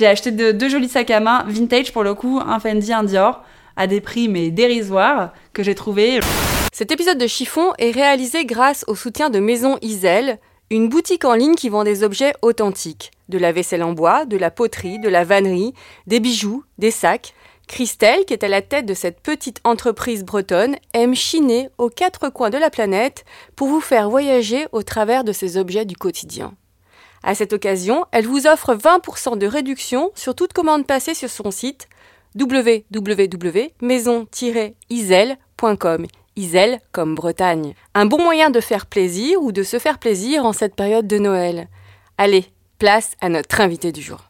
J'ai acheté de- deux jolis sacs à main vintage pour le coup, un Fendi, un Dior, à des prix mais dérisoires que j'ai trouvé. Cet épisode de Chiffon est réalisé grâce au soutien de Maison Isel, une boutique en ligne qui vend des objets authentiques. De la vaisselle en bois, de la poterie, de la vannerie, des bijoux, des sacs. Christelle, qui est à la tête de cette petite entreprise bretonne, aime chiner aux quatre coins de la planète pour vous faire voyager au travers de ces objets du quotidien. À cette occasion, elle vous offre 20% de réduction sur toute commande passée sur son site www.maison-isel.com. Isel comme Bretagne. Un bon moyen de faire plaisir ou de se faire plaisir en cette période de Noël. Allez, place à notre invité du jour.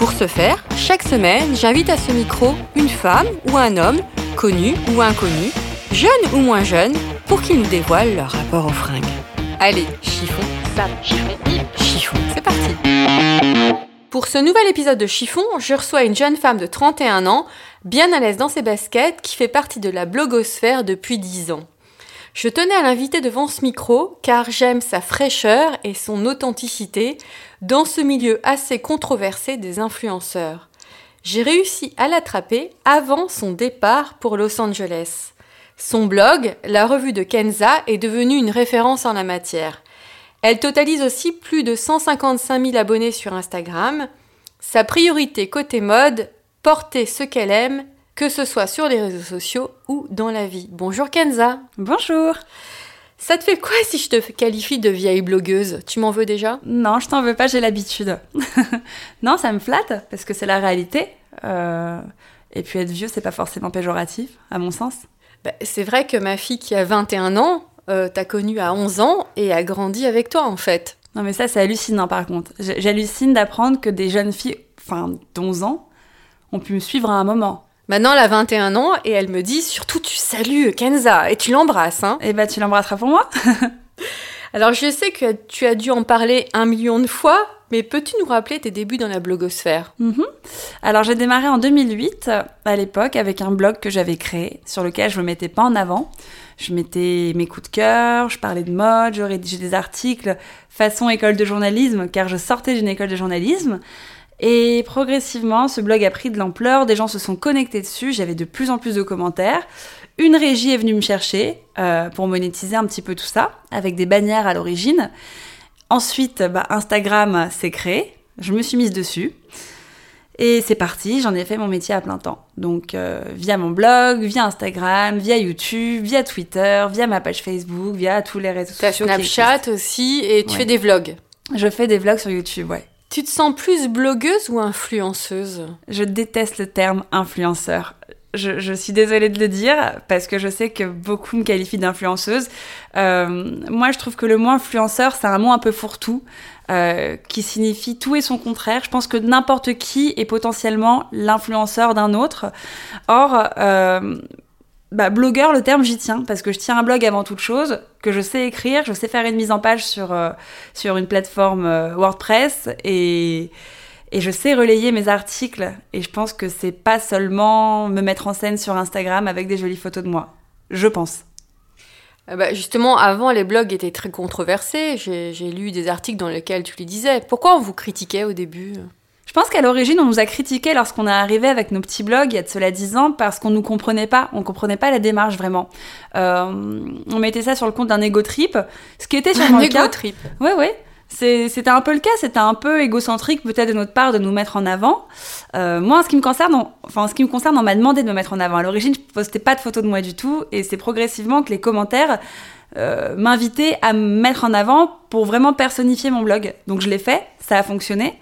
Pour ce faire, chaque semaine, j'invite à ce micro une femme ou un homme, connu ou inconnu, jeune ou moins jeune, pour qu'ils nous dévoilent leur rapport aux fringues. Allez, chiffon, sape, chiffon, chiffon, c'est parti Pour ce nouvel épisode de Chiffon, je reçois une jeune femme de 31 ans, bien à l'aise dans ses baskets, qui fait partie de la blogosphère depuis 10 ans. Je tenais à l'inviter devant ce micro car j'aime sa fraîcheur et son authenticité dans ce milieu assez controversé des influenceurs. J'ai réussi à l'attraper avant son départ pour Los Angeles. Son blog, la revue de Kenza, est devenu une référence en la matière. Elle totalise aussi plus de 155 000 abonnés sur Instagram. Sa priorité côté mode, porter ce qu'elle aime, que ce soit sur les réseaux sociaux ou dans la vie. Bonjour Kenza. Bonjour Ça te fait quoi si je te qualifie de vieille blogueuse? Tu m'en veux déjà? Non, je t'en veux pas, j'ai l'habitude. non, ça me flatte, parce que c'est la réalité. Euh, Et puis être vieux, c'est pas forcément péjoratif, à mon sens. Bah, C'est vrai que ma fille qui a 21 ans, euh, t'a connue à 11 ans et a grandi avec toi en fait. Non, mais ça, c'est hallucinant par contre. J'hallucine d'apprendre que des jeunes filles, enfin, d'11 ans, ont pu me suivre à un moment. Maintenant, elle a 21 ans et elle me dit surtout tu salues Kenza et tu l'embrasses. Hein. Et bah, tu l'embrasseras pour moi Alors je sais que tu as dû en parler un million de fois, mais peux-tu nous rappeler tes débuts dans la blogosphère? Mhm. Alors j'ai démarré en 2008 euh, à l'époque avec un blog que j'avais créé sur lequel je me mettais pas en avant. Je mettais mes coups de cœur, je parlais de mode, je rédigeais des articles façon école de journalisme car je sortais d'une école de journalisme. Et progressivement, ce blog a pris de l'ampleur, des gens se sont connectés dessus, j'avais de plus en plus de commentaires. Une régie est venue me chercher euh, pour monétiser un petit peu tout ça, avec des bannières à l'origine. Ensuite, bah, Instagram s'est créé, je me suis mise dessus. Et c'est parti, j'en ai fait mon métier à plein temps. Donc euh, via mon blog, via Instagram, via YouTube, via Twitter, via ma page Facebook, via tous les réseaux sociaux. Snapchat aussi et tu Ouais. fais des vlogs. Je fais des vlogs sur YouTube, ouais. Tu te sens plus blogueuse ou influenceuse? Je déteste le terme influenceur. Je, je suis désolée de le dire parce que je sais que beaucoup me qualifient d'influenceuse. Euh, moi, je trouve que le mot influenceur, c'est un mot un peu fourre-tout euh, qui signifie tout et son contraire. Je pense que n'importe qui est potentiellement l'influenceur d'un autre. Or, euh, bah, blogueur, le terme, j'y tiens parce que je tiens un blog avant toute chose, que je sais écrire, je sais faire une mise en page sur, euh, sur une plateforme euh, WordPress et et je sais relayer mes articles. Et je pense que c'est pas seulement me mettre en scène sur Instagram avec des jolies photos de moi. Je pense. Euh, bah, Justement, avant, les blogs étaient très controversés. J'ai j'ai lu des articles dans lesquels tu les disais. Pourquoi on vous critiquait au début? Je pense qu'à l'origine, on nous a critiqué lorsqu'on est arrivé avec nos petits blogs il y a de cela 10 ans parce qu'on nous comprenait pas. On comprenait pas la démarche vraiment. Euh, on mettait ça sur le compte d'un ego trip, ce qui était sûrement Un le cas. ego trip. Ouais, ouais. C'est- C'était un peu le cas, c'était un peu égocentrique peut-être de notre part de nous mettre en avant. Euh, moi, en ce qui me concerne, on, enfin, en ce qui me concerne, on m'a demandé de me mettre en avant. À l'origine, je postais pas de photos de moi du tout, et c'est progressivement que les commentaires euh, m'invitaient à me mettre en avant pour vraiment personnifier mon blog. Donc je l'ai fait, ça a fonctionné,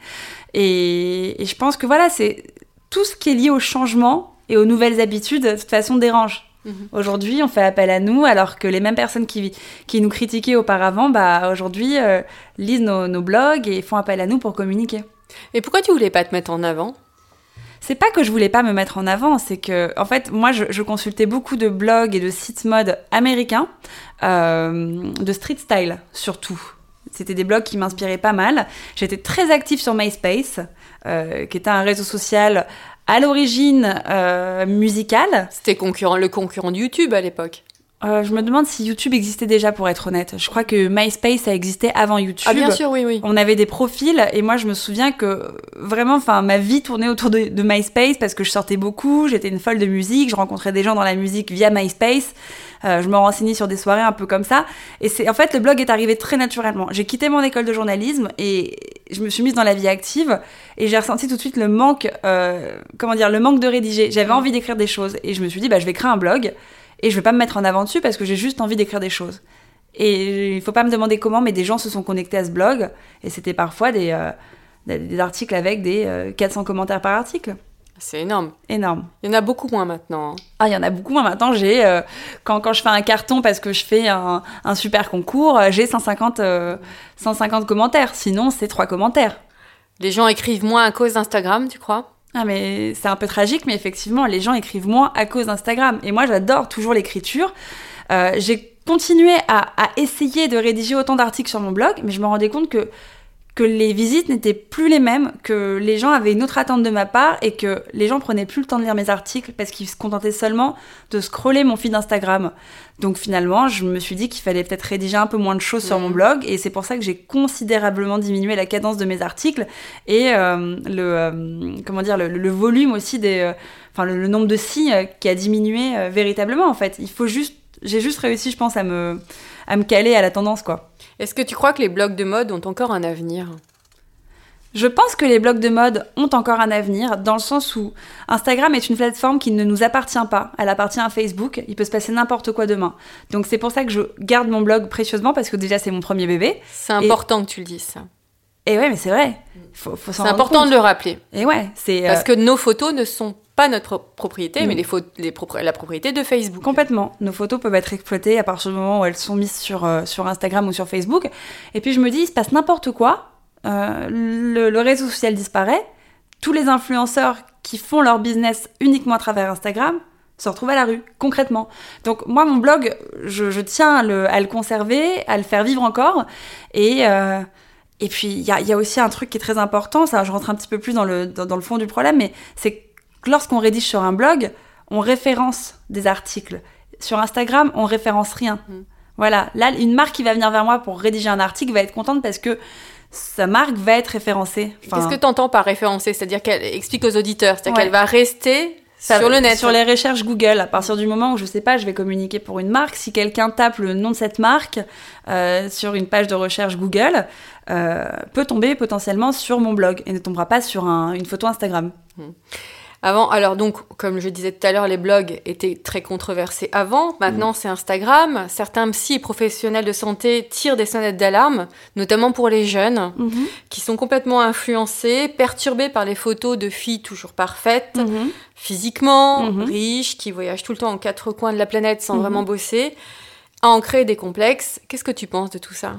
et, et je pense que voilà, c'est tout ce qui est lié au changement et aux nouvelles habitudes, de toute façon, dérange. Mhm. Aujourd'hui, on fait appel à nous, alors que les mêmes personnes qui, qui nous critiquaient auparavant, bah, aujourd'hui, euh, lisent nos, nos blogs et font appel à nous pour communiquer. Et pourquoi tu voulais pas te mettre en avant? C'est pas que je voulais pas me mettre en avant, c'est que, en fait, moi, je, je consultais beaucoup de blogs et de sites mode américains, euh, de street style surtout. C'était des blogs qui m'inspiraient pas mal. J'étais très active sur MySpace, euh, qui était un réseau social à l'origine euh, musical. C'était concurrent, le concurrent de YouTube à l'époque. Euh, je me demande si YouTube existait déjà, pour être honnête. Je crois que MySpace a existé avant YouTube. Ah bien sûr, oui, oui. On avait des profils et moi je me souviens que vraiment, enfin, ma vie tournait autour de, de MySpace parce que je sortais beaucoup, j'étais une folle de musique, je rencontrais des gens dans la musique via MySpace. Euh, je me renseignais sur des soirées un peu comme ça. Et c'est en fait le blog est arrivé très naturellement. J'ai quitté mon école de journalisme et je me suis mise dans la vie active et j'ai ressenti tout de suite le manque, euh, comment dire, le manque de rédiger. J'avais envie d'écrire des choses et je me suis dit bah je vais créer un blog et je vais pas me mettre en avant dessus parce que j'ai juste envie d'écrire des choses. Et il faut pas me demander comment, mais des gens se sont connectés à ce blog et c'était parfois des, euh, des, articles avec des euh, 400 commentaires par article. C'est énorme. Énorme. Il y en a beaucoup moins maintenant. hein. Ah, il y en a beaucoup moins maintenant. J'ai euh, quand, quand je fais un carton parce que je fais un, un super concours, euh, j'ai 150, euh, 150 commentaires. Sinon, c'est trois commentaires. Les gens écrivent moins à cause d'Instagram, tu crois? Ah, mais c'est un peu tragique, mais effectivement, les gens écrivent moins à cause d'Instagram. Et moi, j'adore toujours l'écriture. Euh, j'ai continué à, à essayer de rédiger autant d'articles sur mon blog, mais je me rendais compte que que les visites n'étaient plus les mêmes, que les gens avaient une autre attente de ma part et que les gens prenaient plus le temps de lire mes articles parce qu'ils se contentaient seulement de scroller mon feed Instagram. Donc finalement, je me suis dit qu'il fallait peut-être rédiger un peu moins de choses sur mon blog et c'est pour ça que j'ai considérablement diminué la cadence de mes articles et euh, le euh, comment dire le, le volume aussi des euh, enfin le, le nombre de signes qui a diminué véritablement en fait. Il faut juste j'ai juste réussi je pense à me à me caler à la tendance quoi. Est-ce que tu crois que les blogs de mode ont encore un avenir? Je pense que les blogs de mode ont encore un avenir dans le sens où Instagram est une plateforme qui ne nous appartient pas. Elle appartient à Facebook. Il peut se passer n'importe quoi demain. Donc c'est pour ça que je garde mon blog précieusement parce que déjà c'est mon premier bébé. C'est important que tu le dises, ça. Et ouais, mais c'est vrai. Faut, faut s'en C'est important compte. de le rappeler. Et ouais, c'est Parce euh, que nos photos ne sont pas notre propriété, Mm. mais les pho- les propri- la propriété de Facebook. Complètement. Nos photos peuvent être exploitées à partir du moment où elles sont mises sur, euh, sur Instagram ou sur Facebook. Et puis je me dis, il se passe n'importe quoi. Euh, le, le réseau social disparaît. Tous les influenceurs qui font leur business uniquement à travers Instagram se retrouvent à la rue, concrètement. Donc moi, mon blog, je, je tiens à le, à le conserver, à le faire vivre encore. Et, euh, et puis, il y a, il y a aussi un truc qui est très important, ça, je rentre un petit peu plus dans le, dans, dans le fond du problème, mais c'est que lorsqu'on rédige sur un blog, on référence des articles. Sur Instagram, on référence rien. Mm. Voilà, là, une marque qui va venir vers moi pour rédiger un article va être contente parce que sa marque va être référencée. Enfin, Qu'est-ce que tu entends par référencer? C'est-à-dire qu'elle explique aux auditeurs, c'est-à-dire Ouais. qu'elle va rester ça- sur le net. Sur les recherches Google, à partir du moment où je sais pas, je vais communiquer pour une marque, si quelqu'un tape le nom de cette marque euh, sur une page de recherche Google, euh, peut tomber potentiellement sur mon blog et ne tombera pas sur un- une photo Instagram. Avant, alors donc, comme je disais tout à l'heure, les blogs étaient très controversés avant. Maintenant, c'est Instagram. Certains psy et professionnels de santé tirent des sonnettes d'alarme, notamment pour les jeunes, qui sont complètement influencés, perturbés par les photos de filles toujours parfaites, Mhm. physiquement, Mhm. riches, qui voyagent tout le temps en quatre coins de la planète sans vraiment bosser, à en créer des complexes. Qu'est-ce que tu penses de tout ça?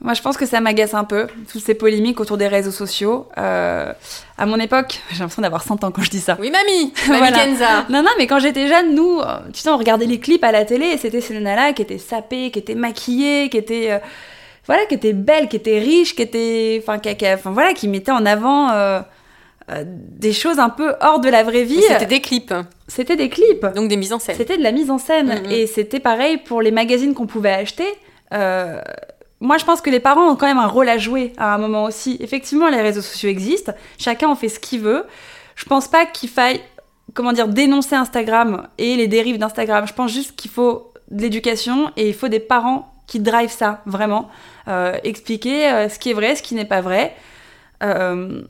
Moi, je pense que ça m'agace un peu, toutes ces polémiques autour des réseaux sociaux. Euh, à mon époque, j'ai l'impression d'avoir 100 ans quand je dis ça. Oui, mamie Mamie Voilà. Kenza Non, non, mais quand j'étais jeune, nous, euh, tu sais, on regardait les clips à la télé et c'était ces nanas-là qui étaient sapées, qui étaient maquillées, qui étaient, euh, voilà, qui étaient belles, qui étaient riches, qui étaient, enfin, qui, qui- enfin, voilà, qui mettaient en avant euh, des choses un peu hors de la vraie vie. C'était des clips, C'était des clips. donc des mises en scène. C'était de la mise en scène. Mhm. Et c'était pareil pour les magazines qu'on pouvait acheter. Euh, moi, je pense que les parents ont quand même un rôle à jouer à un moment aussi. Effectivement, les réseaux sociaux existent. Chacun en fait ce qu'il veut. Je pense pas qu'il faille, comment dire, dénoncer Instagram et les dérives d'Instagram. Je pense juste qu'il faut de l'éducation et il faut des parents qui drivent ça, vraiment. Euh, expliquer euh, ce qui est vrai, ce qui n'est pas vrai. Euh,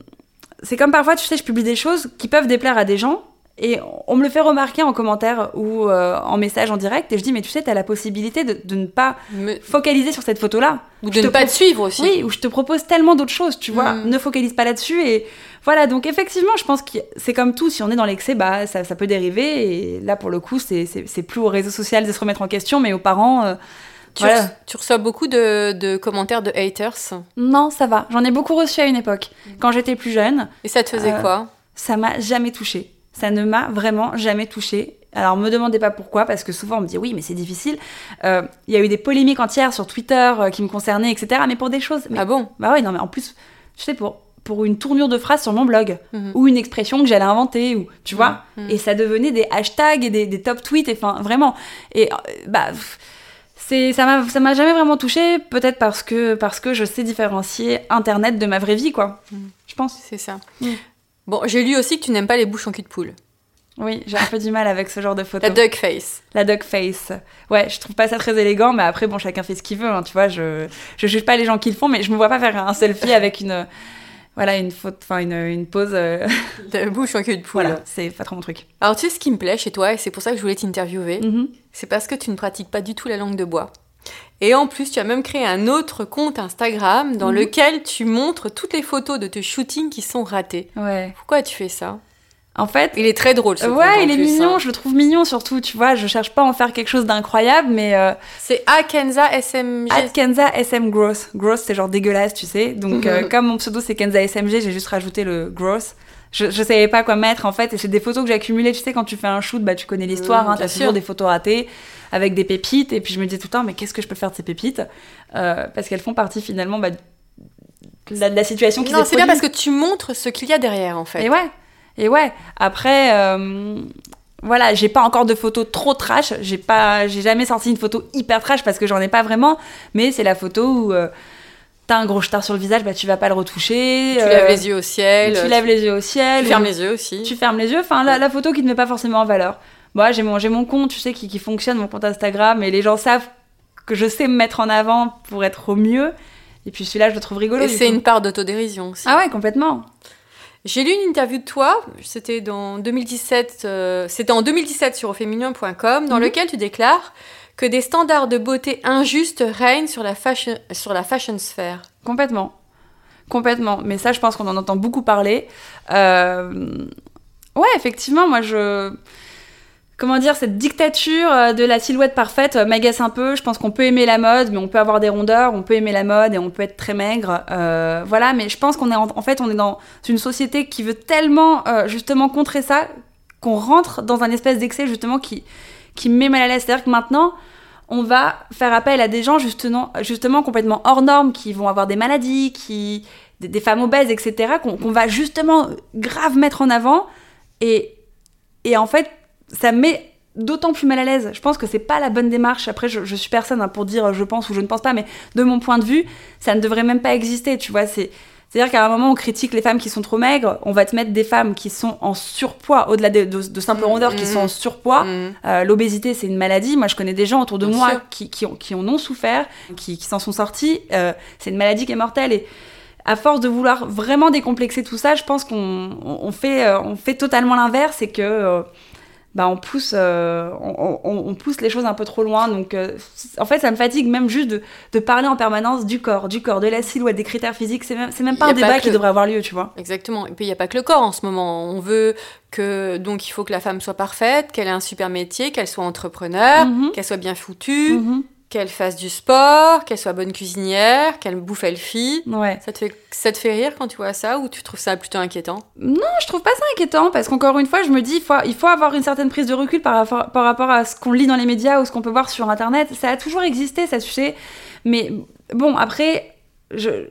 c'est comme parfois, tu sais, je publie des choses qui peuvent déplaire à des gens. Et on me le fait remarquer en commentaire ou euh, en message en direct. Et je dis, mais tu sais, tu as la possibilité de, de ne pas Me- focaliser sur cette photo-là. Ou de ne pas te suivre aussi. Oui, où je te propose tellement d'autres choses, tu vois. Mm. Ne focalise pas là-dessus. Et voilà, donc effectivement, je pense que c'est comme tout. Si on est dans l'excès, bah, ça, ça peut dériver. Et là, pour le coup, c'est- plus au réseau social de se remettre en question, mais aux parents. euh, Tu, voilà. tu reçois beaucoup de, de commentaires de haters? Non, ça va. J'en ai beaucoup reçu à une époque. Quand j'étais plus jeune. Et ça te faisait Euh, quoi? ça m'a jamais touché. Ça ne m'a vraiment jamais touché. Alors, me demandez pas pourquoi, parce que souvent on me dit oui, mais c'est difficile. Euh, Il y a eu des polémiques entières sur Twitter euh, qui me concernaient, etc. Mais pour des choses. Mais, Ah bon? Bah oui, non, mais en plus, tu sais, pour, pour une tournure de phrase sur mon blog, Mhm. ou une expression que j'allais inventer, ou tu vois. Mhm. Et ça devenait des hashtags et des, des top tweets, et enfin, vraiment. Et euh, bah. pff, ça m'a, jamais vraiment touché, peut-être parce que, parce que je sais différencier Internet de ma vraie vie, quoi. Mhm. Je pense. C'est ça. Mm. Bon, j'ai lu aussi que tu n'aimes pas les bouches en cul de poule. Oui, j'ai un peu du mal avec ce genre de La photos. duck face. La duck face. Ouais, je trouve pas ça très élégant, mais après, bon, chacun fait ce qu'il veut, hein, tu vois. Je, je juge pas les gens qui le font, mais je me vois pas faire un selfie avec une, voilà, une faute, enfin, une, une pose. euh, De bouche en cul de poule. voilà, c'est pas trop mon truc. Alors, tu sais ce qui me plaît chez toi, et c'est pour ça que je voulais t'interviewer, Mhm. c'est parce que tu ne pratiques pas du tout la langue de bois. Et en plus, tu as même créé un autre compte Instagram dans Mhm. lequel tu montres toutes les photos de tes shootings qui sont ratés. Ouais. Pourquoi tu fais ça? En fait, Il est très drôle ce ouais, il est plus, mignon, hein. je le trouve mignon surtout, tu vois. Je cherche pas à en faire quelque chose d'incroyable, mais euh, C'est Akenza SMG. at Kenza SM Gross. Gross, c'est genre dégueulasse, tu sais. Donc, euh, comme mon pseudo c'est Kenza SMG, j'ai juste rajouté le Gross. Je, je savais pas quoi mettre en fait, et c'est des photos que j'ai accumulées. Tu sais, quand tu fais un shoot, bah tu connais l'histoire, Mhm, hein, bien t'as sûr. toujours des photos ratées avec des pépites. Et puis je me disais tout le temps, mais qu'est-ce que je peux faire de ces pépites? Euh, Parce qu'elles font partie finalement bah, de, la, de la situation qui Non, c'est bien parce que tu montres ce qu'il y a derrière, en fait. Et ouais, et ouais. Après, euh, voilà, j'ai pas encore de photos trop trash. J'ai pas, j'ai jamais sorti une photo hyper trash parce que j'en ai pas vraiment. Mais c'est la photo où euh, t'as un gros star sur le visage, bah tu vas pas le retoucher. Tu euh, lèves les yeux au ciel. Tu lèves les yeux au ciel. Tu fermes ou- les yeux aussi. Tu fermes les yeux. Enfin, la, la photo qui te met pas forcément en valeur. Moi, j'ai mon, j'ai mon compte, tu sais, qui, qui fonctionne, mon compte Instagram, et les gens savent que je sais me mettre en avant pour être au mieux. Et puis celui-là, je le trouve rigolo. Et c'est une part d'autodérision aussi. Ah ouais, complètement. J'ai lu une interview de toi, c'était dans 2017, euh, c'était en 2017 sur auféminin.com, dans Mhm. lequel tu déclares que des standards de beauté injustes règnent sur la fashion, sur la fashion sphère. Complètement. Complètement. Mais ça, je pense qu'on en entend beaucoup parler. Euh, Ouais, effectivement, moi, je. Comment dire, cette dictature euh, de la silhouette parfaite euh, m'agace un peu. Je pense qu'on peut aimer la mode, mais on peut avoir des rondeurs, on peut aimer la mode et on peut être très maigre. Voilà, mais je pense qu'on est en, fait, on est dans une société qui veut tellement justement contrer ça qu'on rentre dans un espèce d'excès justement qui, qui me met mal à l'aise. C'est-à-dire que maintenant, on va faire appel à des gens justement, justement complètement hors normes, qui vont avoir des maladies, qui, des, femmes obèses, etc., qu'on va justement grave mettre en avant. Et, et en fait, ça me met d'autant plus mal à l'aise. Je pense que c'est pas la bonne démarche. Après, je, je suis personne hein, pour dire je pense ou je ne pense pas, mais de mon point de vue, ça ne devrait même pas exister. Tu vois, c'est. C'est-à-dire qu'à un moment, on critique les femmes qui sont trop maigres, on va te mettre des femmes qui sont en surpoids, au-delà de, de, de simples Mhm, rondeurs, qui mhm. sont en surpoids. Mhm. Euh, L'obésité, c'est une maladie. Moi, je connais des gens autour de Bien moi qui, qui, ont, qui en ont souffert, qui, qui s'en sont sortis. Euh, c'est une maladie qui est mortelle. Et à force de vouloir vraiment décomplexer tout ça, je pense qu'on on, on fait, euh, on fait totalement l'inverse et que bah, on, pousse, euh, on, on- on pousse les choses un peu trop loin. Donc, euh, en fait, ça me fatigue même juste de, de parler en permanence du corps, du corps, de la silhouette, des critères physiques. C'est même, même pas un débat pas qui devrait avoir lieu, tu vois. Exactement. Et puis il n'y a pas que le corps en ce moment. On veut que donc il faut que la femme soit parfaite, qu'elle ait un super métier, qu'elle soit entrepreneur, Mhm. qu'elle soit bien foutue, Mhm. Qu'elle fasse du sport, qu'elle soit bonne cuisinière, qu'elle bouffe elle fille. Ouais. Ça te fait ça te fait rire quand tu vois ça ou tu trouves ça plutôt inquiétant? Je trouve pas ça inquiétant parce qu'encore une fois, je me dis, il faut, il faut avoir une certaine prise de recul par rapport, par rapport à ce qu'on lit dans les médias ou ce qu'on peut voir sur Internet. Ça a toujours existé, ça, tu sais. Mais bon, après, je.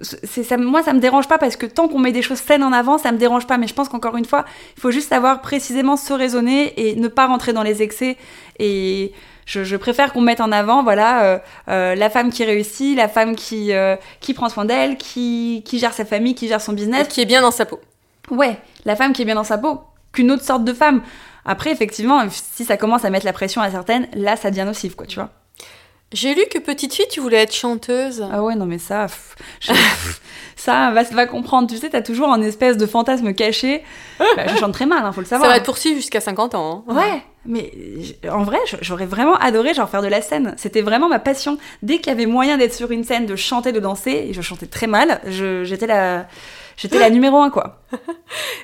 c'est ça, moi, ça me dérange pas parce que tant qu'on met des choses saines en avant, ça me dérange pas. Mais je pense qu'encore une fois, il faut juste savoir précisément se raisonner et ne pas rentrer dans les excès. Et je, je préfère qu'on mette en avant, voilà, euh, euh, la femme qui réussit, la femme qui, euh, qui prend soin d'elle, qui, qui gère sa famille, qui gère son business. Qui est bien dans sa peau. Ouais, la femme qui est bien dans sa peau, qu'une autre sorte de femme. Après, effectivement, si ça commence à mettre la pression à certaines, là, ça devient nocif, quoi, tu vois. J'ai lu que petite fille, tu voulais être chanteuse. Ah ouais, non, mais ça, pff, je- ça, va, va comprendre. Tu sais, t'as toujours un espèce de fantasme caché. Bah, je chante très mal, hein, faut le ça savoir. va te poursuivre jusqu'à 50 ans. hein. Ouais, mais en vrai, j'aurais vraiment adoré genre faire de la scène. C'était vraiment ma passion. Dès qu'il y avait moyen d'être sur une scène, de chanter, de danser, et je chantais très mal, j'étais la, j'étais la numéro un, quoi.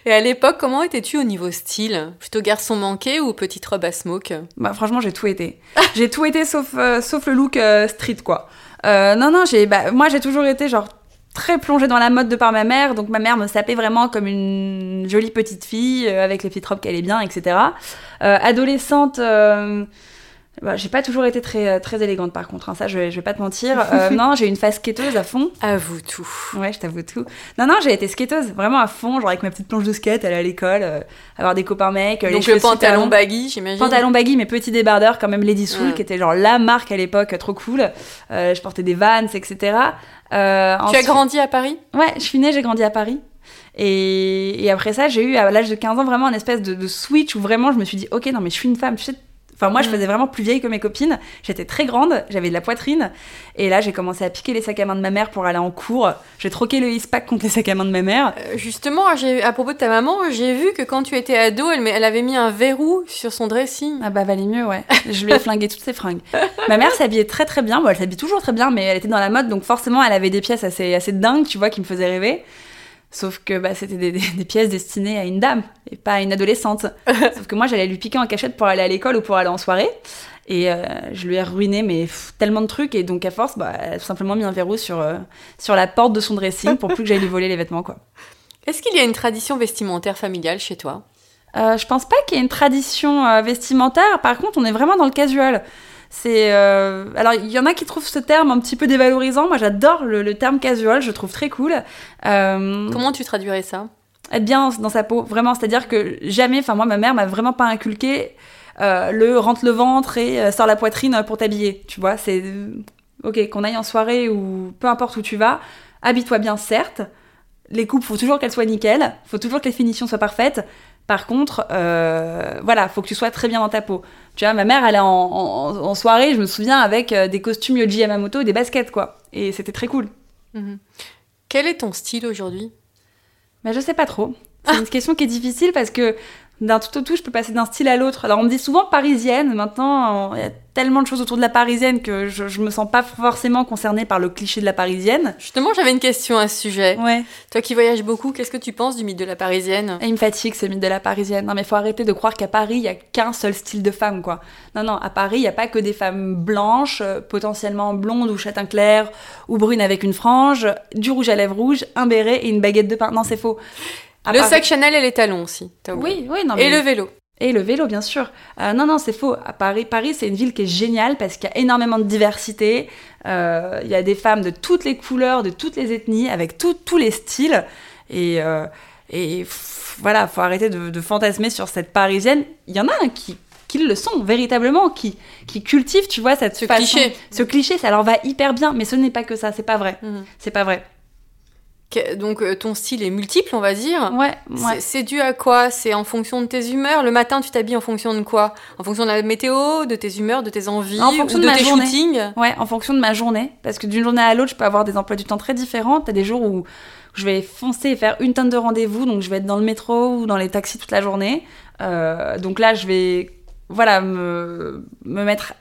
Et à l'époque, comment étais-tu au niveau style? Plutôt garçon manqué ou petite robe à smoke? Bah franchement, j'ai tout été. j'ai tout été sauf, euh, sauf le look euh, street, quoi. Euh, non, non, j'ai, bah, moi j'ai toujours été genre très plongée dans la mode de par ma mère, donc ma mère me sapait vraiment comme une jolie petite fille euh, avec les petites robes qu'elle est bien, etc. Euh, adolescente, euh, bah, j'ai pas toujours été très, très élégante par contre, hein, ça je vais, je vais pas te mentir. Euh, non, j'ai eu une phase skateuse à fond. Avoue tout. Ouais, je t'avoue tout. Non, non, j'ai été skateuse vraiment à fond, genre avec ma petite planche de skate, aller à l'école, euh, avoir des copains mecs. euh, les Donc cheveux le pantalon baggy, j'imagine. Pantalon baggy, mais petit débardeur, quand même Lady Soul, Ouais. qui était genre la marque à l'époque, euh, trop cool. Euh, je portais des Vans, etc. Euh, Tu as grandi à Paris? Ouais, je suis née, j'ai grandi à Paris. Et, et après ça, j'ai eu à l'âge de 15 ans vraiment un espèce de, de switch où vraiment je me suis dit, ok, non, mais je suis une femme. Tu sais, enfin, moi, je Mm. faisais vraiment plus vieille que mes copines. J'étais très grande, j'avais de la poitrine. Et là, j'ai commencé à piquer les sacs à main de ma mère pour aller en cours. J'ai troqué le ISPAC contre les sacs à main de ma mère. Euh, Justement, à propos de ta maman, j'ai vu que quand tu étais ado, elle, elle avait mis un verrou sur son dressing. Ah bah valait mieux, ouais. Je lui ai flingué toutes ses fringues. Ma mère s'habillait très très bien. Bon, elle s'habille toujours très bien, mais elle était dans la mode, donc forcément, elle avait des pièces assez, assez dingues, tu vois, qui me faisaient rêver. Sauf que bah, c'était des, des- des pièces destinées à une dame et pas à une adolescente. Sauf que moi, j'allais lui piquer en cachette pour aller à l'école ou pour aller en soirée. Et euh, je lui ai ruiné mais pff, tellement de trucs. Et donc, à force, bah, elle a tout simplement mis un verrou sur, euh, sur la porte de son dressing pour plus que j'aille lui voler les vêtements, quoi. Est-ce qu'il y a une tradition vestimentaire familiale chez toi? Euh, je pense pas qu'il y ait une tradition euh, vestimentaire. Par contre, on est vraiment dans le casual. C'est euh, alors il y en a qui trouvent ce terme un petit peu dévalorisant. Moi, j'adore le, le terme casual. Je trouve très cool. Euh, Comment tu traduirais ça? Être bien dans sa peau, vraiment. C'est-à-dire que jamais, enfin moi, ma mère m'a vraiment pas inculqué euh, le rentre le ventre et sort la poitrine pour t'habiller. Tu vois, c'est ok qu'on aille en soirée ou peu importe où tu vas, habille-toi bien, certes. Les coupes, faut toujours qu'elles soient nickel, faut toujours que les finitions soient parfaites. Par contre, euh, voilà, faut que tu sois très bien dans ta peau. Tu vois, ma mère, elle est en, en- en soirée, je me souviens, avec euh, des costumes Yoji Yamamoto et des baskets, quoi. Et c'était très cool. Mhm. Quel est ton style aujourd'hui? Mais je sais pas trop. C'est une question qui est difficile parce que d'un tout au tout, je peux passer d'un style à l'autre. Alors on me dit souvent parisienne. Maintenant, il y a tellement de choses autour de la parisienne que je, je me sens pas forcément concernée par le cliché de la parisienne. Justement, j'avais une question à ce sujet. Ouais. Toi qui voyages beaucoup, qu'est-ce que tu penses du mythe de la parisienne? Et il me fatigue ce mythe de la parisienne. Non mais faut arrêter de croire qu'à Paris, il y a qu'un seul style de femme, quoi. Non, non, à Paris, il y a pas que des femmes blanches, euh, potentiellement blondes ou châtain clair, ou brunes avec une frange, du rouge à lèvres rouge, un béret et une baguette de pain. Non, c'est faux. À Le Paris- sac Chanel et les talons aussi. Oui, oui, non mais... Et le vélo. Et le vélo, bien sûr. Euh, non, non, c'est faux. À Paris, Paris, c'est une ville qui est géniale parce qu'il y a énormément de diversité. Euh, Il y a des femmes de toutes les couleurs, de toutes les ethnies, avec tout- tous les styles. Et, euh, et pff, voilà, faut arrêter de, de fantasmer sur cette parisienne. Il y en a un qui, qui le sont véritablement, qui, qui cultivent, tu vois, cette Ce façon- cliché. Ce cliché, ça leur va hyper bien, mais ce n'est pas que ça. C'est pas vrai. Mhm. C'est pas vrai. Donc euh, ton style est multiple, on va dire. Ouais, C'est- ouais. C'est dû à quoi? C'est en fonction de tes humeurs? Le matin, tu t'habilles en fonction de quoi? En fonction de la météo, de tes humeurs, de tes envies, En fonction ou de tes journée. shootings? Ouais, en fonction de ma journée. Parce que d'une journée à l'autre, je peux avoir des emplois du temps très différents. T'as des jours où je vais foncer et faire une tonne de rendez-vous, donc je vais être dans le métro ou dans les taxis toute la journée. Euh, donc là, je vais, voilà, me, me mettre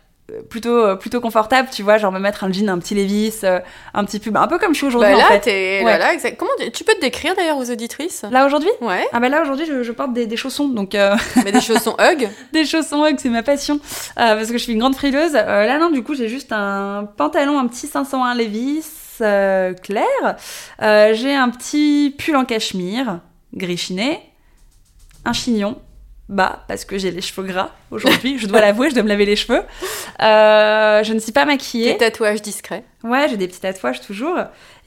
plutôt, plutôt confortable, tu vois, genre me mettre un jean, un petit Levi's, euh, un petit pub, un peu comme je suis aujourd'hui Bah en là, fait. t'es Ouais. là, là, exact. Comment tu, tu peux te décrire d'ailleurs aux auditrices? Là aujourd'hui? Ouais, Ah bah là aujourd'hui, je, je porte des, des chaussons, donc euh, mais des chaussons Hug? des chaussons Hug, c'est ma passion, euh, parce que je suis une grande frileuse. Euh, là non, du coup j'ai juste un pantalon, un petit 501 Levi's euh, clair. Euh, j'ai un petit pull en cachemire, gris chiné, un chignon bas parce que j'ai les cheveux gras aujourd'hui. je dois l'avouer, je dois me laver les cheveux. Euh, je ne suis pas Des maquillée. tatouages discrets. Ouais, j'ai des petits tatouages toujours.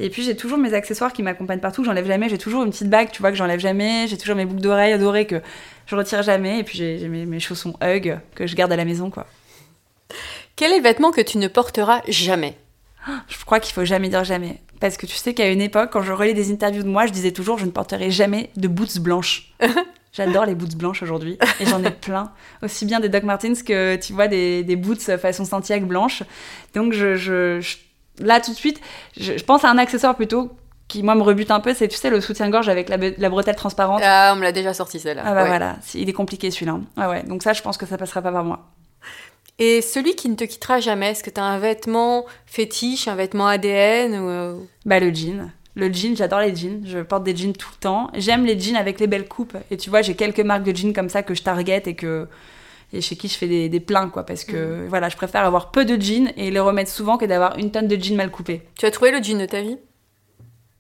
Et puis j'ai toujours mes accessoires qui m'accompagnent partout, que j'enlève jamais. J'ai toujours une petite bague, tu vois, que j'enlève jamais. J'ai toujours mes boucles d'oreilles dorées que je retire jamais. Et puis j'ai j'ai mes, mes chaussons Hug que je garde à la maison, quoi. Quel est le vêtement que tu ne porteras jamais? Je crois qu'il faut jamais dire jamais. Parce que tu sais qu'à une époque, quand je relis des interviews de moi, je disais toujours je ne porterai jamais de boots blanches. J'adore les boots blanches aujourd'hui et j'en ai plein. Aussi bien des Doc Martens que tu vois des, des boots façon Santiago blanche. Donc je, je- je- là tout de suite, je, je pense à un accessoire plutôt qui moi me rebute un peu, c'est tu sais le soutien-gorge avec la, la bretelle transparente. Ah, on me l'a déjà sorti celle-là. Ah bah Ouais. voilà, il est compliqué celui-là. Ouais ouais, donc ça je pense que ça passera pas par moi. Et celui qui ne te quittera jamais, est-ce que tu as un vêtement fétiche, un vêtement ADN ou... euh, Bah le jean. Le jean, j'adore les jeans. Je porte des jeans tout le temps. J'aime les jeans avec les belles coupes. Et tu vois, j'ai quelques marques de jeans comme ça que je target et que et chez qui je fais des, des pleins quoi parce que voilà je préfère avoir peu de jeans et les remettre souvent que d'avoir une tonne de jeans mal coupés Tu as trouvé le jean de ta vie?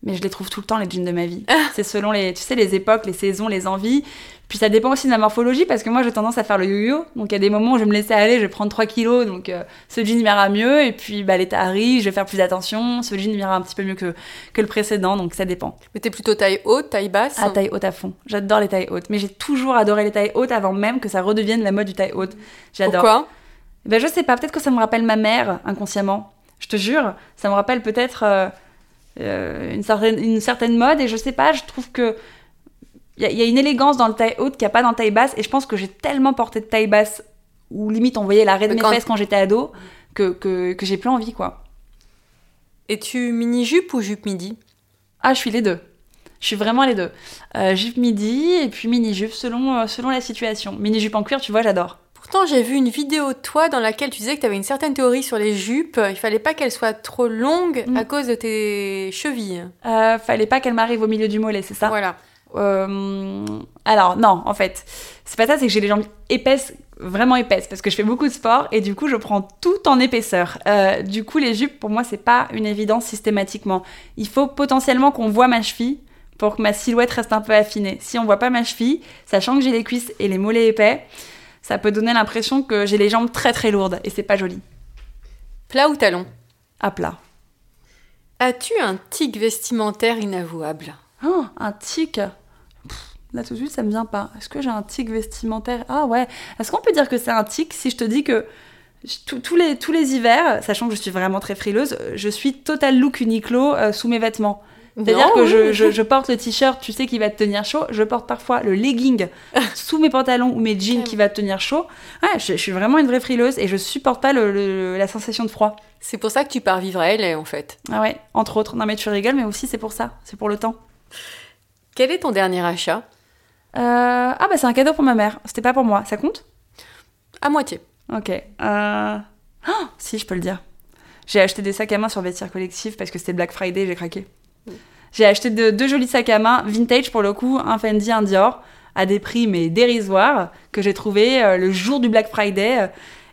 Mais je les trouve tout le temps, les jeans de ma vie. C'est selon les, tu sais, les époques, les saisons, les envies. Puis ça dépend aussi de ma morphologie parce que moi j'ai tendance à faire le yo-yo. Donc il y a des moments où je vais me laisser aller, je vais prendre 3 kilos, donc euh, ce jean m'ira mieux. Et puis bah, l'été arrive, je vais faire plus attention. Ce jean m'ira un petit peu mieux que, que le précédent, donc ça dépend. Mais t'es plutôt taille haute, taille basse? À taille haute à fond. J'adore les tailles hautes. Mais j'ai toujours adoré les tailles hautes avant même que ça redevienne la mode du taille haute. J'adore. Pourquoi? Ben je sais pas, peut-être que ça me rappelle ma mère inconsciemment. Je te jure, ça me rappelle peut-être euh, euh, une, certaine, une certaine mode et je sais pas, je trouve que il y, a- il y a une élégance dans le taille haute qu'il n'y a pas dans le taille basse et je pense que j'ai tellement porté de taille basse où limite on voyait l'arrêt de mes quand- fesses quand j'étais ado que, que, que j'ai plus envie quoi. Es-tu mini-jupe ou jupe midi? Ah, je suis les deux. Je suis vraiment les deux. Euh, jupe midi et puis mini jupe selon, euh, selon la situation. Mini jupe en cuir, tu vois, j'adore. Pourtant, j'ai vu une vidéo de toi dans laquelle tu disais que tu avais une certaine théorie sur les jupes. Il fallait pas qu'elles soient trop longues Mm. à cause de tes chevilles. Euh, fallait pas qu'elle m'arrive au milieu du mollet, c'est ça? Voilà. Euh, alors non, en fait, c'est pas ça, c'est que j'ai les jambes épaisses, vraiment épaisses, parce que je fais beaucoup de sport et du coup je prends tout en épaisseur. Euh, du coup les jupes pour moi c'est pas une évidence systématiquement. Il faut potentiellement qu'on voit ma cheville pour que ma silhouette reste un peu affinée. Si on voit pas ma cheville, sachant que j'ai les cuisses et les mollets épais, ça peut donner l'impression que j'ai les jambes très très lourdes et c'est pas joli. Plat ou talon? À plat. As-tu un tic vestimentaire inavouable? Oh, un tic? Pff, Là tout de suite, ça me vient pas. Est-ce que j'ai un tic vestimentaire? Ah ouais. Est-ce qu'on peut dire que c'est un tic si je te dis que tous- tous les, tous les hivers, sachant que je suis vraiment très frileuse, je suis total look Uniqlo euh, sous mes vêtements? C'est-à-dire que je, je- je porte le t-shirt, tu sais, qui va te tenir chaud. Je porte parfois le legging sous mes pantalons ou mes jeans qui va te tenir chaud. Ouais, je, je suis vraiment une vraie frileuse et je supporte pas le- le- la sensation de froid. C'est pour ça que tu pars vivre à LA en fait. Ah ouais, entre autres. Non mais tu rigoles, mais aussi c'est pour ça. C'est pour le temps. Quel est ton dernier achat? Euh, Ah bah c'est un cadeau pour ma mère. C'était pas pour moi. Ça compte? À moitié. Ok. Euh... oh, si, je peux le dire. J'ai acheté des sacs à main sur Vestiaire Collectif parce que c'était Black Friday, j'ai craqué. J'ai acheté de- deux jolis sacs à main, vintage pour le coup, un Fendi, un Dior, à des prix mais dérisoires, que j'ai trouvé euh, le jour du Black Friday. euh,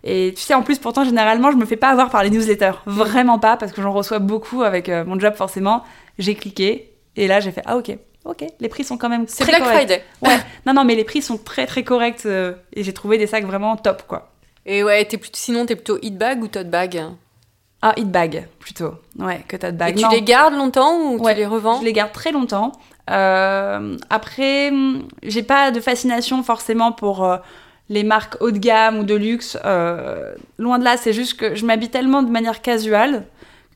Et tu sais, en plus, pourtant, généralement, je me fais pas avoir par les newsletters. Vraiment pas, parce que j'en reçois beaucoup avec euh, mon job, forcément. J'ai cliqué, et là, j'ai fait Ah, ok, ok, les prix sont quand même C'est très Black corrects. Friday. Ouais, non, non, mais les prix sont très, très corrects, et j'ai trouvé des sacs vraiment top, quoi. Et ouais, t'es plutôt, sinon t'es plutôt hit bag ou tote bag? Ah, hit bag, plutôt. Ouais, que tote bag. Et tu les gardes longtemps ou Ouais, tu les revends Je les garde très longtemps. Euh, après, hum, j'ai pas de fascination forcément pour euh, les marques haut de gamme ou de luxe. Euh, loin de là, c'est juste que je m'habille tellement de manière casuale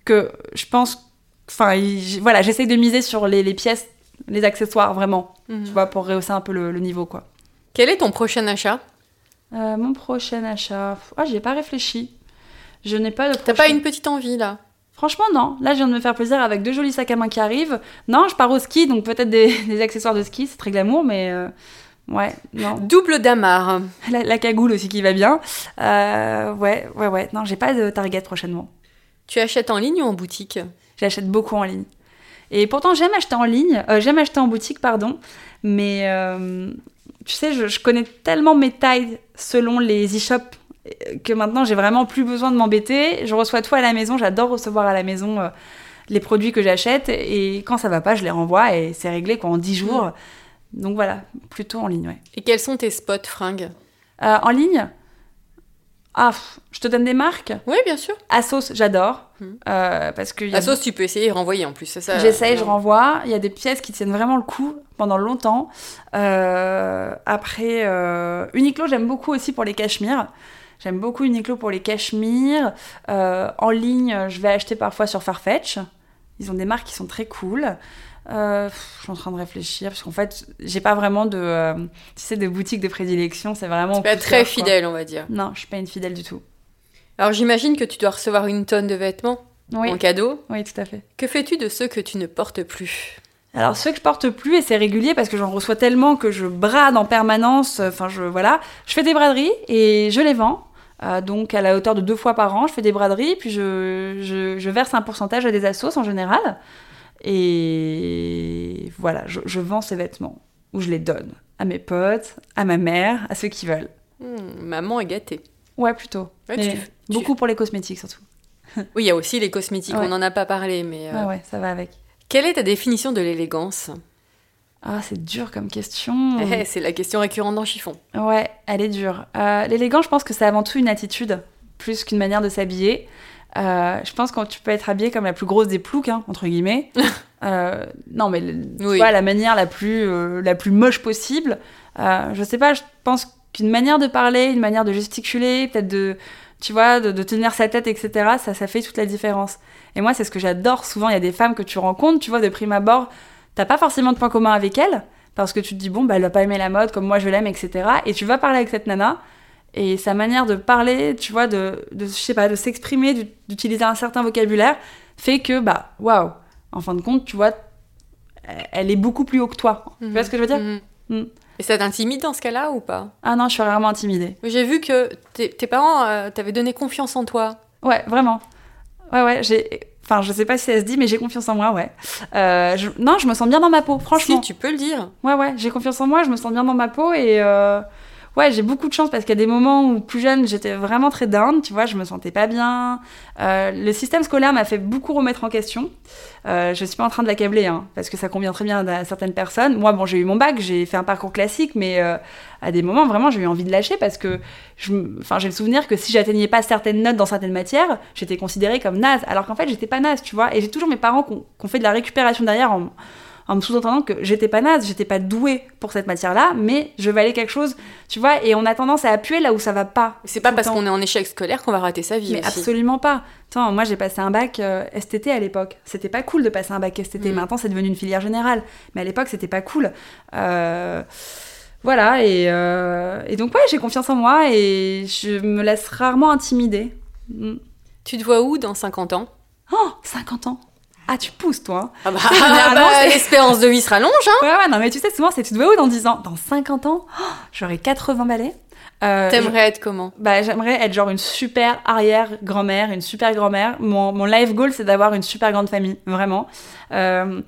que je pense. Enfin, il- voilà, j'essaye de miser sur les, les pièces, les accessoires vraiment, Mhm. tu vois, pour rehausser un peu le, le niveau, quoi. Quel est ton prochain achat? Mon prochain achat. Ah, j'y ai pas réfléchi. Je n'ai pas de. T'as pas une petite envie là? Franchement, non. Là, je viens de me faire plaisir avec deux jolis sacs à main qui arrivent. Non, je pars au ski, donc peut-être des, des accessoires de ski, c'est très glamour, mais euh, ouais, non. Double damar. La, la cagoule aussi qui va bien. Euh, ouais, ouais, ouais. Non, j'ai pas de target prochainement. Tu achètes en ligne ou en boutique? J'achète beaucoup en ligne. Et pourtant, j'aime acheter en ligne, euh, j'aime acheter en boutique, pardon, mais euh, tu sais, je, je connais tellement mes tailles selon les e-shops que maintenant, j'ai vraiment plus besoin de m'embêter. Je reçois tout à la maison, j'adore recevoir à la maison euh, les produits que j'achète, et quand ça va pas, je les renvoie, et c'est réglé quoi, en 10 jours. Donc voilà, plutôt en ligne, ouais. Et quels sont tes spots fringues? Euh, en ligne? Ah, je te donne des marques? Oui, bien sûr. Asos, j'adore. Mhm. euh, parce que y a tu peux essayer et renvoyer en plus, c'est ça J'essaye, je renvoie. Il y a des pièces qui tiennent vraiment le coup pendant longtemps. Euh, après, euh, Uniqlo, j'aime beaucoup aussi pour les cachemires. J'aime beaucoup Uniqlo pour les cachemires. Euh, en ligne, je vais acheter parfois sur Farfetch. Ils ont des marques qui sont très cool. Euh, je suis en train de réfléchir parce qu'en fait, j'ai pas vraiment de, euh, tu sais, de boutique de prédilection. C'est vraiment. Pas très fidèle, on va dire. Non, je suis pas une fidèle du tout. Alors j'imagine que tu dois recevoir une tonne de vêtements Oui, en cadeau. oui, tout à fait. Que fais-tu de ceux que tu ne portes plus? Alors ceux que je porte plus et c'est régulier parce que j'en reçois tellement que je brade en permanence. Enfin je voilà, je fais des braderies et je les vends. Euh, donc à la hauteur de deux fois par an, je fais des braderies puis je, je, je verse un pourcentage à des assos en général. Et voilà, je, je vends ces vêtements ou je les donne à mes potes, à ma mère, à ceux qui veulent. Hmm, Maman est gâtée. Ouais plutôt. Ouais, Mais tu- tu- beaucoup pour les cosmétiques surtout. Oui, il y a aussi les cosmétiques, Ouais. on n'en a pas parlé, mais euh, Ouais ouais, ça va avec. Quelle est ta définition de l'élégance? Ah, c'est dur comme question. Eh, C'est la question récurrente dans Chiffon. Ouais, elle est dure. Euh, L'élégance, je pense que c'est avant tout une attitude, plus qu'une manière de s'habiller. Euh, je pense que tu peux être habillée comme la plus grosse des ploucs, hein, entre guillemets. Euh, non, mais tu Oui. vois, la manière la plus, la plus moche possible. Je sais pas, je pense qu'une manière de parler, une manière de gesticuler, peut-être de, tu vois, de, de tenir sa tête, etc., ça, ça fait toute la différence. Et moi, c'est ce que j'adore. Souvent, il y a des femmes que tu rencontres, tu vois, de prime abord, t'as pas forcément de point commun avec elles, parce que tu te dis, bon, bah, elle va pas aimer la mode comme moi je l'aime, etc. Et tu vas parler avec cette nana, et sa manière de parler, tu vois, de, de je sais pas, de s'exprimer, d'ut- d'utiliser un certain vocabulaire, fait que, bah, waouh, en fin de compte, tu vois, elle- elle est beaucoup plus haut que toi. Tu vois ce que je veux dire? Mhm. Mm. Et ça t'intimide dans ce cas-là ou pas? Ah non, je suis rarement intimidée. J'ai vu que tes, tes parents euh, t'avaient donné confiance en toi. Ouais, vraiment. Ouais, ouais, j'ai. Enfin, je sais pas si ça se dit, mais j'ai confiance en moi, ouais. Euh, je- Non, je me sens bien dans ma peau, franchement. Si, tu peux le dire. Ouais, ouais, j'ai confiance en moi, je me sens bien dans ma peau et euh, ouais, j'ai beaucoup de chance parce qu'il y a des moments où plus jeune, j'étais vraiment très down, tu vois, je me sentais pas bien. Euh, le système scolaire m'a fait beaucoup remettre en question. Euh, je suis pas en train de l'accabler, hein, parce que ça convient très bien à certaines personnes. Moi, bon, j'ai eu mon bac, j'ai fait un parcours classique, mais euh, à des moments, vraiment, j'ai eu envie de lâcher parce que j'ai le souvenir que si j'atteignais pas certaines notes dans certaines matières, j'étais considérée comme naze, alors qu'en fait, j'étais pas naze, tu vois. Et j'ai toujours mes parents qui ont, qui ont fait de la récupération derrière en, en me sous-entendant que j'étais pas naze, j'étais pas douée pour cette matière-là, mais je valais quelque chose, tu vois. Et on a tendance à appuyer là où ça va pas. C'est pas parce qu'on est en échec scolaire qu'on va rater sa vie Mais aussi. absolument pas. Attends, moi j'ai passé un bac euh, STT à l'époque. C'était pas cool de passer un bac STT. Mm. Maintenant c'est devenu une filière générale. Mais à l'époque c'était pas cool. Euh, Voilà, et, euh, et donc ouais, j'ai confiance en moi et je me laisse rarement intimider. Mm. Tu te vois où dans 50 ans? Oh, 50 ans Ah, tu pousses toi ah bah, généralement, bah, c'est- L'espérance de vie se rallonge, hein Ouais, ouais, non mais tu sais, souvent c'est tu te vois où dans 10 ans? Dans 50 ans? Oh, J'aurai 80 balais. Euh, T'aimerais être comment? Bah, j'aimerais être genre une super arrière-grand-mère, une super grand-mère. Mon, mon life goal, c'est d'avoir une super grande famille, vraiment. Euh,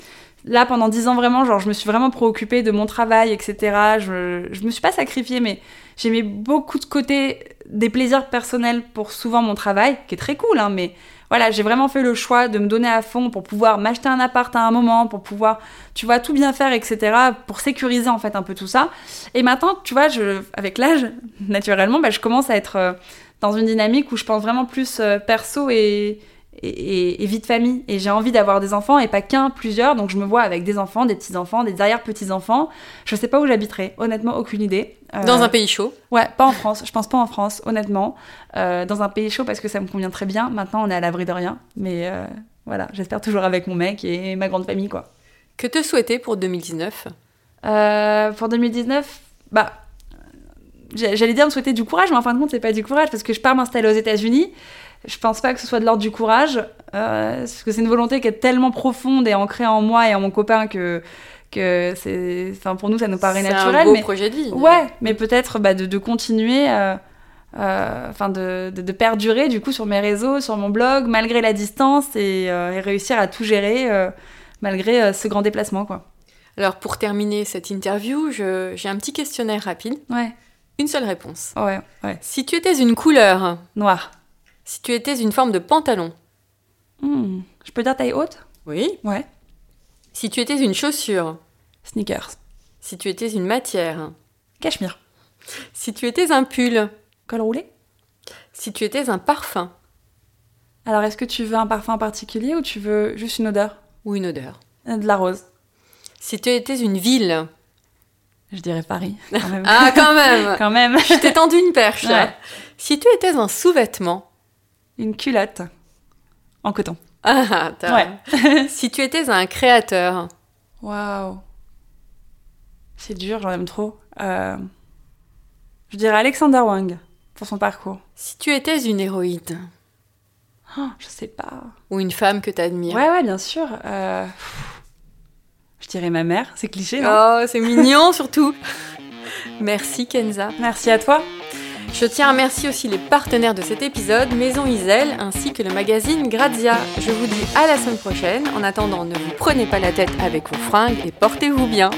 là, pendant dix ans, vraiment, genre, je me suis vraiment préoccupée de mon travail, etc. Je, je me suis pas sacrifiée, mais j'ai mis beaucoup de côté des plaisirs personnels pour souvent mon travail, qui est très cool, hein, mais voilà, j'ai vraiment fait le choix de me donner à fond pour pouvoir m'acheter un appart à un moment, pour pouvoir, tu vois, tout bien faire, etc., pour sécuriser en fait un peu tout ça. Et maintenant, tu vois, avec l'âge, naturellement, bah, je commence à être euh, dans une dynamique où je pense vraiment plus euh, perso et, et, et- et vie de famille. Et j'ai envie d'avoir des enfants et pas qu'un, plusieurs. Donc je me vois avec des enfants, des petits-enfants, des arrière-petits-enfants. Je sais pas où j'habiterai, honnêtement, aucune idée. Euh, Dans un pays chaud Ouais, pas en France. Je pense pas en France, honnêtement. Euh, dans un pays chaud parce que ça me convient très bien. Maintenant, on est à l'abri de rien. Mais euh, voilà, j'espère toujours avec mon mec et ma grande famille, quoi. Que te souhaiter pour 2019 Euh, pour 2019, bah, j'allais dire me souhaiter du courage, mais en fin de compte, c'est pas du courage parce que je pars m'installer aux États-Unis. Je pense pas que ce soit de l'ordre du courage, euh, parce que c'est une volonté qui est tellement profonde et ancrée en moi et en mon copain que, que c'est, enfin, pour nous, ça nous paraît C'est naturel. un beau mais... projet de vie. Ouais, mais peut-être bah, de, de continuer, euh, euh, enfin de, de, de perdurer du coup sur mes réseaux, sur mon blog, malgré la distance et, euh, et réussir à tout gérer euh, malgré ce grand déplacement, quoi. Alors pour terminer cette interview, j'ai un petit questionnaire rapide. Ouais, Une seule réponse. ouais, ouais. Si tu étais une couleur, Noir. Si tu étais une forme de pantalon, Hmm, Je peux dire taille haute? Oui. Ouais. Si tu étais une chaussure, Sneakers. si tu étais une matière, Cachemire. si tu étais un pull, Col roulé? Si tu étais un parfum Alors, est-ce que tu veux un parfum particulier ou tu veux juste une odeur? Ou une odeur, Euh, De la rose. si tu étais une ville, Je dirais Paris. Quand même. ah quand même, Quand même. je t'ai tendu une perche. Ouais. Si tu étais un sous-vêtement, Une culotte. En coton. ah, t'as- Ouais. si tu étais un créateur, Waouh. C'est dur, j'en aime trop. Euh, Je dirais Alexander Wang pour son parcours. si tu étais une héroïne Oh, je sais pas. ou une femme que t'admires. Ouais, ouais, bien sûr. Euh, Je dirais ma mère, c'est cliché, non? Oh, c'est mignon surtout. Merci Kenza. Merci à toi. Je tiens à remercier aussi les partenaires de cet épisode, Maison Isel, ainsi que le magazine Grazia. Je vous dis à la semaine prochaine. En attendant, ne vous prenez pas la tête avec vos fringues et portez-vous bien.